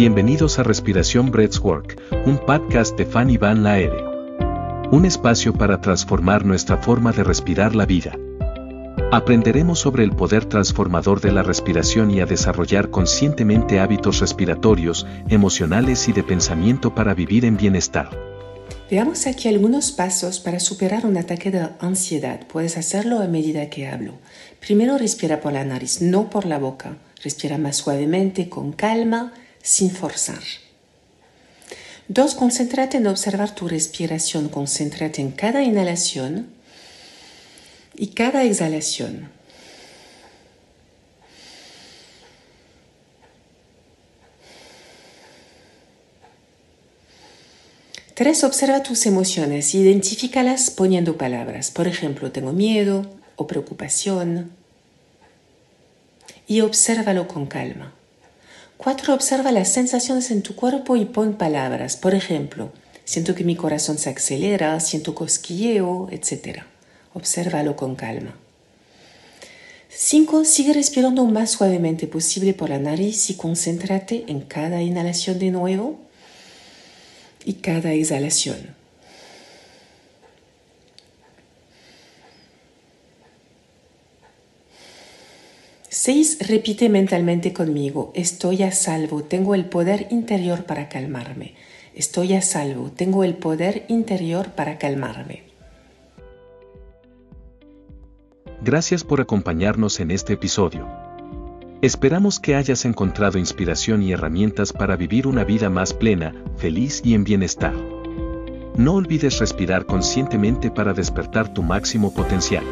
Bienvenidos a Respiración Breathwork, un podcast de Fanny Van Laere. Un espacio para transformar nuestra forma de respirar la vida. Aprenderemos sobre el poder transformador de la respiración y a desarrollar conscientemente hábitos respiratorios, emocionales y de pensamiento para vivir en bienestar. Veamos aquí algunos pasos para superar un ataque de ansiedad. Puedes hacerlo a medida que hablo. Primero respira por la nariz, no por la boca. Respira más suavemente, con calma, sin forzar. Dos, concéntrate en observar tu respiración. Concéntrate en cada inhalación y cada exhalación. Tres, observa tus emociones, identifícalas poniendo palabras. Por ejemplo, tengo miedo o preocupación. Y obsérvalo con calma. Cuatro, observa las sensaciones en tu cuerpo y pon palabras. Por ejemplo, siento que mi corazón se acelera, siento cosquilleo, etc. Obsérvalo con calma. Cinco, Sigue respirando más suavemente posible por la nariz y concéntrate en cada inhalación de nuevo y cada exhalación. 6. Repite mentalmente conmigo, estoy a salvo, tengo el poder interior para calmarme. Estoy a salvo, tengo el poder interior para calmarme. Gracias por acompañarnos en este episodio. Esperamos que hayas encontrado inspiración y herramientas para vivir una vida más plena, feliz y en bienestar. No olvides respirar conscientemente para despertar tu máximo potencial.